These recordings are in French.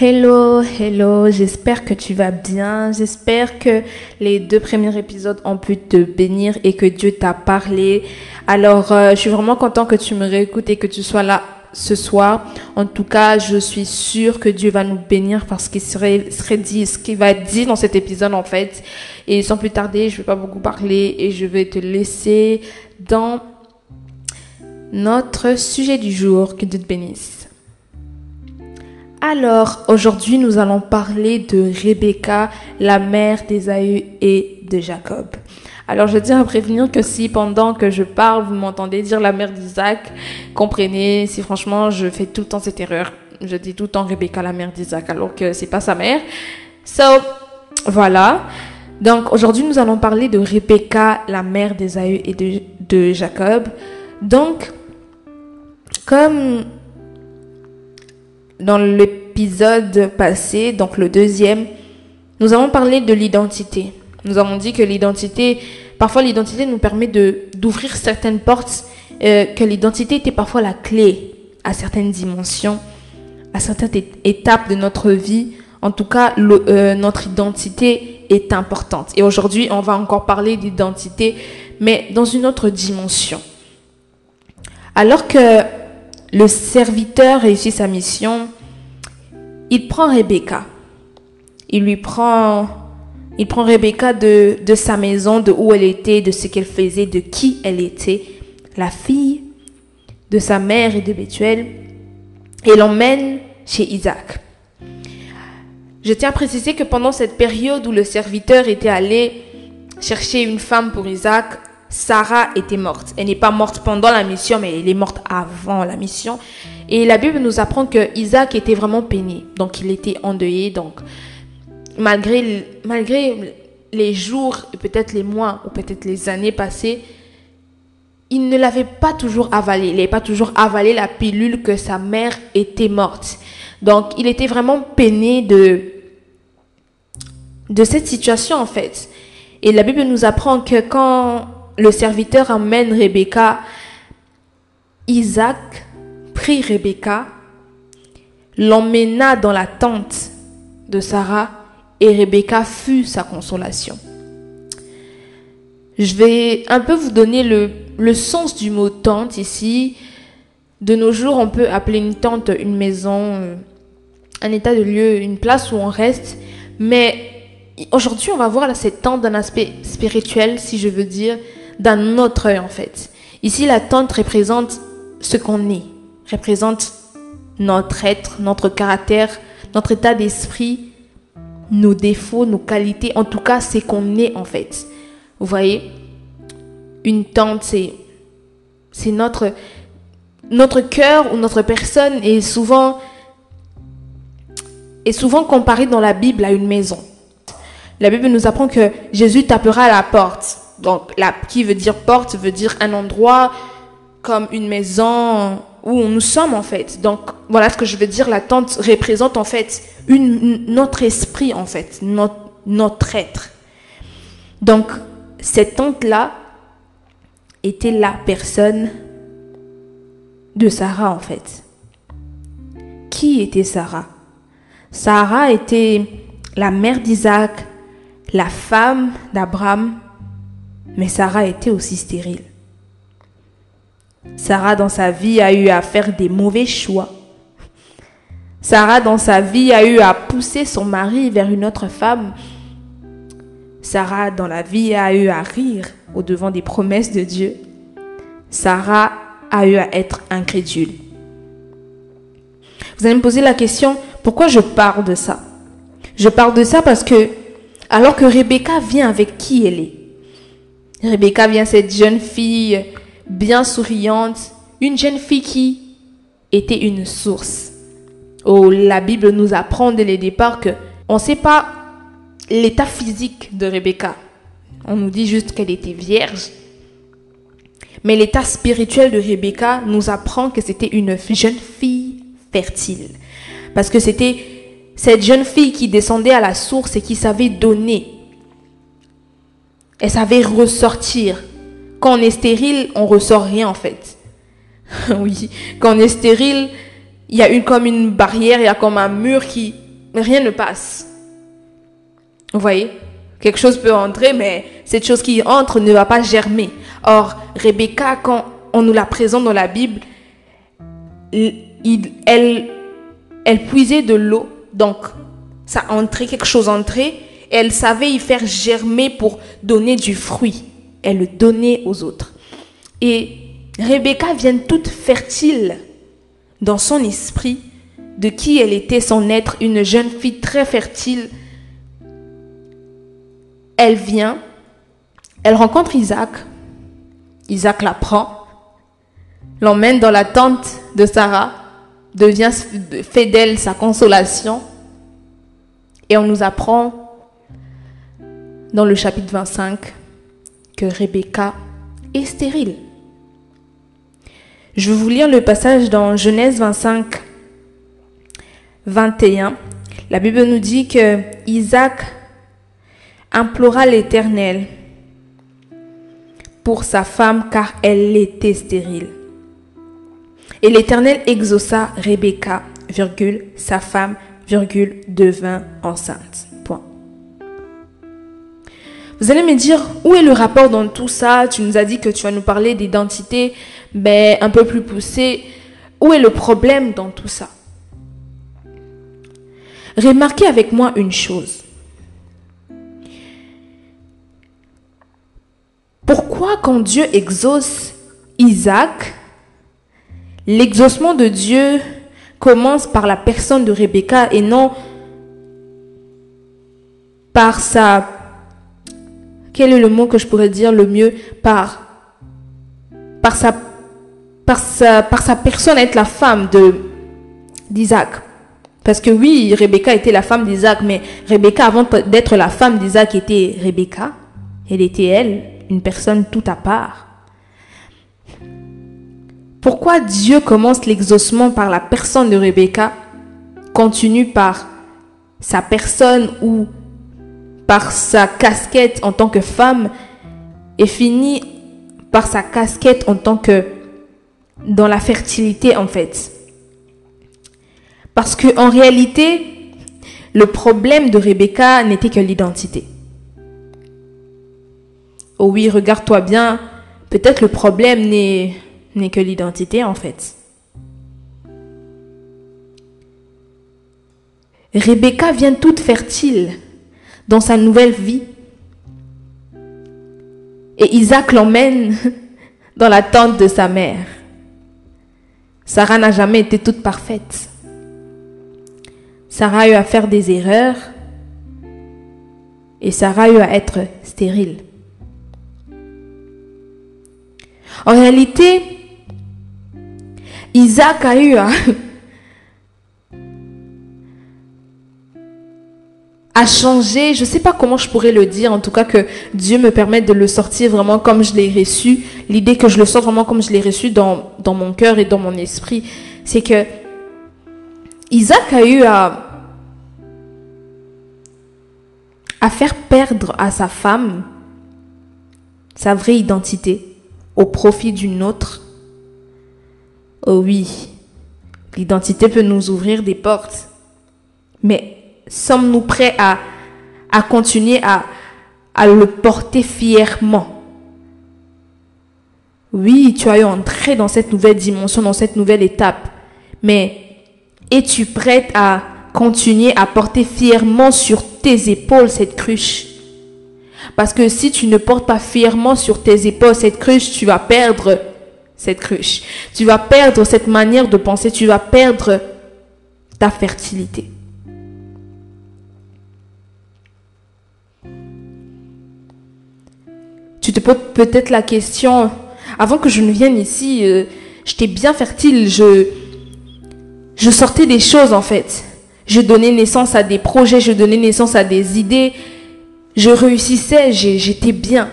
Hello, hello, j'espère que tu vas bien. J'espère que les deux premiers épisodes ont pu te bénir et que Dieu t'a parlé. Alors, euh, je suis vraiment content que tu me réécoutes et que tu sois là ce soir. En tout cas, je suis sûre que Dieu va nous bénir parce qu'il serait, serait dit, ce qui va être dit dans cet épisode en fait. Et sans plus tarder, je vais pas beaucoup parler et je vais te laisser dans notre sujet du jour. Que Dieu te bénisse. Alors, aujourd'hui, nous allons parler de Rebecca, la mère d'Ésaü et de Jacob. Alors, je tiens à prévenir que si pendant que je parle, vous m'entendez dire la mère d'Isaac, comprenez, si franchement, je fais tout le temps cette erreur. Je dis tout le temps Rebecca, la mère d'Isaac, alors que c'est pas sa mère. So, voilà. Donc, aujourd'hui, nous allons parler de Rebecca, la mère d'Ésaü et de, de Jacob. Donc, comme dans l'épisode passé, donc le deuxième, nous avons parlé de l'identité. Nous avons dit que l'identité, parfois l'identité nous permet d'ouvrir certaines portes, euh, que l'identité était parfois la clé à certaines dimensions, à certaines étapes de notre vie. En tout cas, le, euh, notre identité est importante. Et aujourd'hui, on va encore parler d'identité, mais dans une autre dimension. Alors que le serviteur réussit sa mission, il prend Rebecca. Il lui prend, il prend Rebecca de, de sa maison, de où elle était, de ce qu'elle faisait, de qui elle était, la fille de sa mère et de Bethuel, et l'emmène chez Isaac. Je tiens à préciser que pendant cette période où le serviteur était allé chercher une femme pour Isaac, Sarah était morte. Elle n'est pas morte pendant la mission, mais elle est morte avant la mission. Et la Bible nous apprend que Isaac était vraiment peiné. Donc il était endeuillé. Donc malgré, malgré les jours, peut-être les mois ou peut-être les années passées, il ne l'avait pas toujours avalé. Il n'avait pas toujours avalé la pilule que sa mère était morte. Donc il était vraiment peiné de, de cette situation en fait. Et la Bible nous apprend que quand le serviteur emmène Rebecca, Isaac prit Rebecca, l'emmena dans la tente de Sarah et Rebecca fut sa consolation. Je vais un peu vous donner le, le sens du mot tente ici. De nos jours, on peut appeler une tente une maison, un état de lieu, une place où on reste. Mais aujourd'hui, on va voir cette tente d'un aspect spirituel, si je veux dire, d'un autre œil en fait. Ici, la tente représente ce qu'on est, représente notre être, notre caractère, notre état d'esprit, nos défauts, nos qualités, en tout cas, c'est qu'on est en fait. Vous voyez, une tente, c'est c'est notre notre cœur ou notre personne est souvent est souvent comparé dans la Bible à une maison. La Bible nous apprend que Jésus tapera à la porte. Donc, la, qui veut dire porte, veut dire un endroit comme une maison où nous sommes en fait. Donc, voilà ce que je veux dire. La tente représente en fait notre esprit en fait, notre, notre être. Donc, cette tente-là était la personne de Sarah en fait. Qui était Sarah? Sarah était la mère d'Isaac, la femme d'Abraham, mais Sarah était aussi stérile. Sarah dans sa vie a eu à faire des mauvais choix. Sarah dans sa vie a eu à pousser son mari vers une autre femme. Sarah dans la vie a eu à rire au devant des promesses de Dieu. Sarah a eu à être incrédule. Vous allez me poser la question, pourquoi je parle de ça? Je parle de ça parce que alors que Rebecca vient avec qui elle est, Rebecca vient cette jeune fille bien souriante, une jeune fille qui était une source. Oh, la Bible nous apprend dès le départ que on ne sait pas l'état physique de Rebecca. On nous dit juste qu'elle était vierge. Mais l'état spirituel de Rebecca nous apprend que c'était une jeune fille fertile. Parce que c'était cette jeune fille qui descendait à la source et qui savait donner elle savait ressortir. Quand on est stérile, on ressort rien en fait. oui, quand on est stérile, il y a une comme une barrière, il y a comme un mur qui rien ne passe. Vous voyez? Quelque chose peut entrer, mais cette chose qui entre ne va pas germer. Or, Rebecca, quand on nous la présente dans la Bible, elle, elle puisait de l'eau, donc ça entrait, quelque chose entrait, elle savait y faire germer pour donner du fruit. Elle le donnait aux autres. Et Rebecca vient toute fertile dans son esprit de qui elle était, son être, une jeune fille très fertile. Elle vient, elle rencontre Isaac. Isaac la prend, l'emmène dans la tente de Sarah, devient, fait sa consolation. Et on nous apprend dans le chapitre 25 que Rebecca est stérile. Je vais vous lire le passage dans Genèse 25, 21. La Bible nous dit que Isaac implora l'Éternel pour sa femme car elle était stérile. Et l'Éternel exauça Rebecca, virgule, sa femme, virgule, devint enceinte. Vous allez me dire, où est le rapport dans tout ça? Tu nous as dit que tu vas nous parler d'identité ben, un peu plus poussée. Où est le problème dans tout ça? Remarquez avec moi une chose. Pourquoi quand Dieu exauce Isaac, l'exaucement de Dieu commence par la personne de Rebecca et non par sa... Quel est le mot que je pourrais dire le mieux Par, par, sa, par, sa, par sa personne être la femme d'Isaac. Parce que oui, Rebecca était la femme d'Isaac, mais Rebecca, avant d'être la femme d'Isaac, était Rebecca. Elle était elle, une personne tout à part. Pourquoi Dieu commence l'exaucement par la personne de Rebecca, continue par sa personne ou par sa casquette en tant que femme et finit par sa casquette en tant que dans la fertilité en fait. Parce que en réalité, le problème de Rebecca n'était que l'identité. Oh oui, regarde-toi bien, peut-être le problème n'est que l'identité en fait. Rebecca vient toute fertile dans sa nouvelle vie. Et Isaac l'emmène dans la tente de sa mère. Sarah n'a jamais été toute parfaite. Sarah a eu à faire des erreurs et Sarah a eu à être stérile. En réalité, Isaac a eu à, changer, je ne sais pas comment je pourrais le dire, en tout cas que Dieu me permette de le sortir vraiment comme je l'ai reçu, l'idée que je le sors vraiment comme je l'ai reçu dans, dans mon cœur et dans mon esprit, c'est que Isaac a eu à, à faire perdre à sa femme sa vraie identité au profit d'une autre. Oh oui, l'identité peut nous ouvrir des portes, mais sommes-nous prêts à, à continuer à, à le porter fièrement? Oui, tu as eu entré dans cette nouvelle dimension, dans cette nouvelle étape, mais es-tu prête à continuer à porter fièrement sur tes épaules cette cruche? Parce que si tu ne portes pas fièrement sur tes épaules cette cruche, tu vas perdre cette cruche. Tu vas perdre cette manière de penser, tu vas perdre ta fertilité. Peut-être la question, avant que je ne vienne ici, euh, j'étais bien fertile, je, je sortais des choses en fait. Je donnais naissance à des projets, je donnais naissance à des idées, je réussissais, j'étais bien.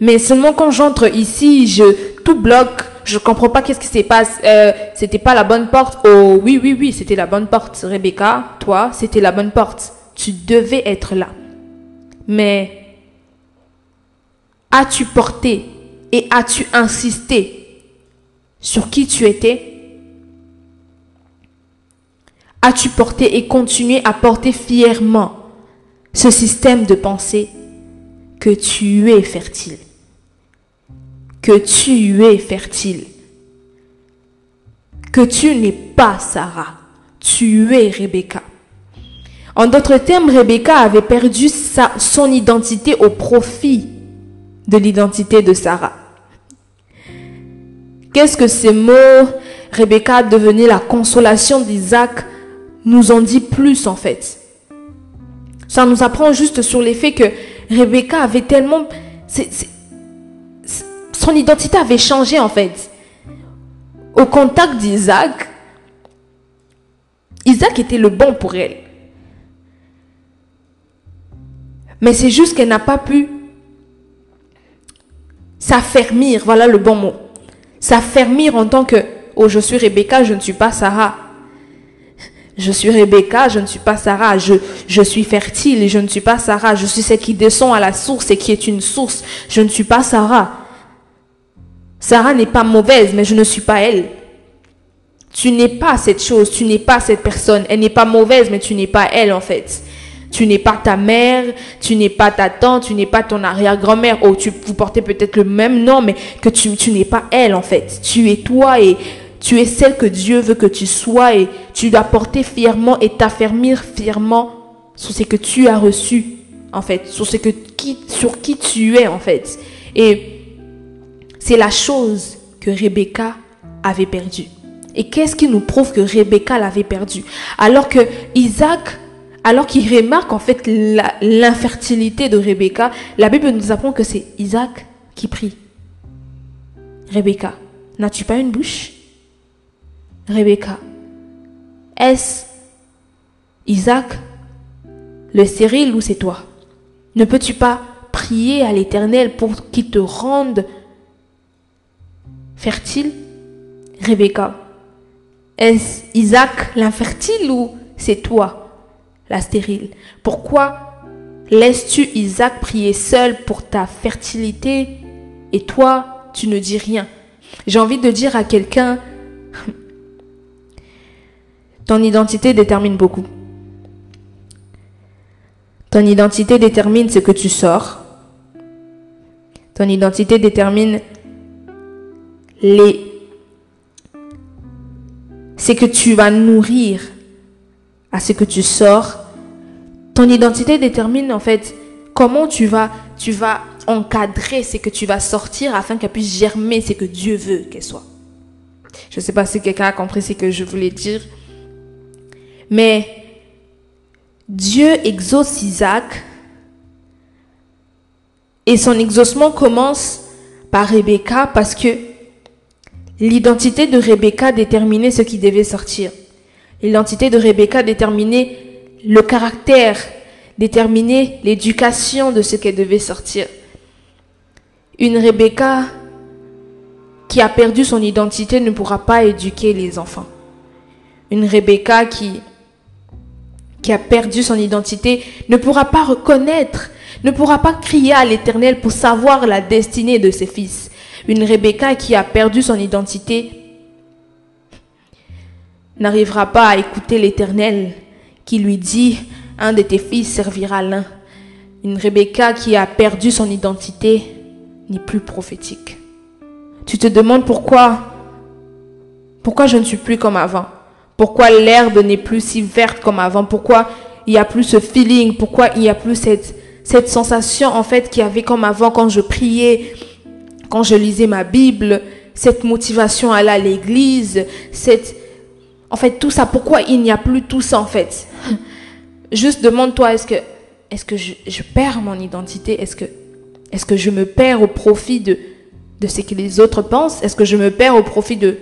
Mais seulement quand j'entre ici, je tout bloque, je comprends pas qu'est-ce qui s'est passé. Euh, c'était pas la bonne porte. Oh oui, oui, oui, c'était la bonne porte. Rebecca, toi, c'était la bonne porte. Tu devais être là. Mais as-tu porté et as-tu insisté sur qui tu étais? As-tu porté et continué à porter fièrement ce système de pensée que tu es fertile? Que tu es fertile. Que tu n'es pas Sarah, tu es Rebecca. En d'autres termes, Rebecca avait perdu sa, son identité au profit de l'identité de Sarah. Qu'est-ce que ces mots, Rebecca devenue la consolation d'Isaac, nous en dit plus en fait? Ça nous apprend juste sur l'effet que Rebecca avait tellement... son identité avait changé en fait. Au contact d'Isaac, Isaac était le bon pour elle. Mais c'est juste qu'elle n'a pas pu s'affermir, voilà le bon mot. S'affermir en tant que, oh je suis Rebecca, je ne suis pas Sarah. Je suis Rebecca, je ne suis pas Sarah. Je, suis fertile, je ne suis pas Sarah. Je suis celle qui descend à la source et qui est une source. Je ne suis pas Sarah. Sarah n'est pas mauvaise, mais je ne suis pas elle. Tu n'es pas cette chose, tu n'es pas cette personne. Elle n'est pas mauvaise, mais tu n'es pas elle en fait. Tu n'es pas ta mère, tu n'es pas ta tante, tu n'es pas ton arrière-grand-mère. Oh, tu, vous portez peut-être le même nom, mais que tu, tu n'es pas elle en fait. Tu es toi et tu es celle que Dieu veut que tu sois et tu dois porter fièrement et t'affermir fièrement sur ce que tu as reçu en fait, sur ce que qui, sur qui tu es en fait. Et c'est la chose que Rebecca avait perdue. Et qu'est-ce qui nous prouve que Rebecca l'avait perdue? Alors que Isaac alors qu'il remarque en fait l'infertilité de Rebecca, la Bible nous apprend que c'est Isaac qui prie. Rebecca, n'as-tu pas une bouche? Rebecca, est-ce Isaac le stérile ou c'est toi? Ne peux-tu pas prier à l'Éternel pour qu'il te rende fertile? Rebecca, est-ce Isaac l'infertile ou c'est toi? La stérile Pourquoi laisses-tu Isaac prier seul pour ta fertilité et toi, tu ne dis rien? J'ai envie de dire à quelqu'un, ton identité détermine beaucoup. Ton identité détermine ce que tu sors. Ton identité détermine les c'est que tu vas nourrir à ce que tu sors ton identité détermine en fait comment tu vas, tu vas encadrer ce que tu vas sortir afin qu'elle puisse germer ce que Dieu veut qu'elle soit. Je ne sais pas si quelqu'un a compris ce que je voulais dire. Mais Dieu exauce Isaac et son exaucement commence par Rebecca parce que l'identité de Rebecca déterminait ce qui devait sortir. L'identité de Rebecca déterminait le caractère, déterminer l'éducation de ce qu'elle devait sortir. Une Rebecca qui a perdu son identité ne pourra pas éduquer les enfants. Une Rebecca qui, qui a perdu son identité ne pourra pas reconnaître, ne pourra pas crier à l'Éternel pour savoir la destinée de ses fils. Une Rebecca qui a perdu son identité n'arrivera pas à écouter l'Éternel qui lui dit, un de tes fils servira l'un. Une Rebecca qui a perdu son identité n'est plus prophétique. Tu te demandes pourquoi, pourquoi je ne suis plus comme avant? Pourquoi l'herbe n'est plus si verte comme avant? Pourquoi il n'y a plus ce feeling? Pourquoi il n'y a plus cette, sensation en fait qu'il y avait comme avant quand je priais, quand je lisais ma Bible, cette motivation à aller à l'église, cette, en fait, tout ça, pourquoi il n'y a plus tout ça en fait Juste demande-toi, est-ce que, est-ce que je, perds mon identité Est-ce que, est-ce que je me perds au profit de, de ce que les autres pensent Est-ce que je me perds au profit de,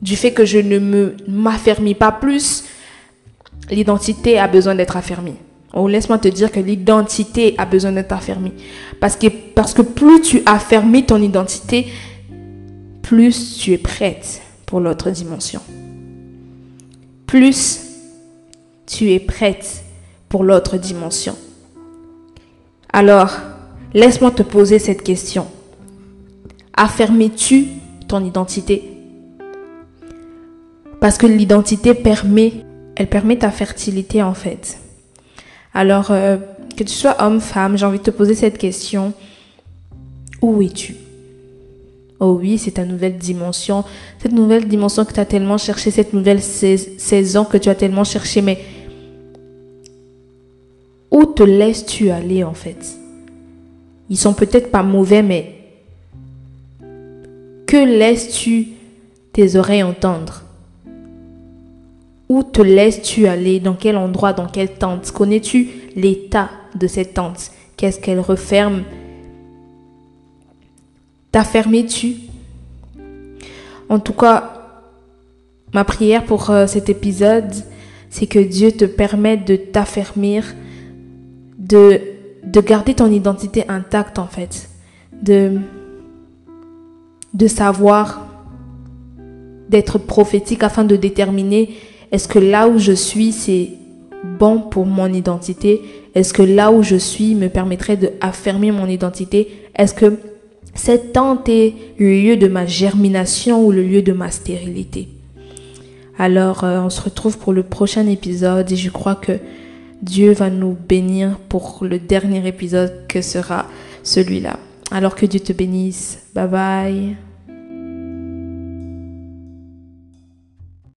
du fait que je ne me, m'affermis pas plus L'identité a besoin d'être affermie. Oh, laisse-moi te dire que l'identité a besoin d'être affermie. Parce que, parce que plus tu affermis ton identité, plus tu es prête l'autre dimension. Plus tu es prête pour l'autre dimension. Alors, laisse-moi te poser cette question. Affirmes-tu ton identité? Parce que l'identité permet, elle permet ta fertilité en fait. Alors, euh, que tu sois homme, femme, j'ai envie de te poser cette question. Où es-tu? Oh oui, c'est ta nouvelle dimension. Cette nouvelle dimension que tu as tellement cherché, cette nouvelle saison que tu as tellement cherché, mais où te laisses-tu aller en fait? Ils sont peut-être pas mauvais, mais que laisses-tu tes oreilles entendre? Où te laisses-tu aller? Dans quel endroit? Dans quelle tente? Connais-tu l'état de cette tente? Qu'est-ce qu'elle referme? T'affermis-tu En tout cas, ma prière pour euh, cet épisode, c'est que Dieu te permette de t'affermir, de, de garder ton identité intacte en fait, de, savoir, d'être prophétique afin de déterminer est-ce que là où je suis, c'est bon pour mon identité? Est-ce que là où je suis me permettrait de mon identité? Est-ce que cette tente est le lieu de ma germination ou le lieu de ma stérilité Alors, euh, on se retrouve pour le prochain épisode et je crois que Dieu va nous bénir pour le dernier épisode que sera celui-là. Alors que Dieu te bénisse. Bye bye.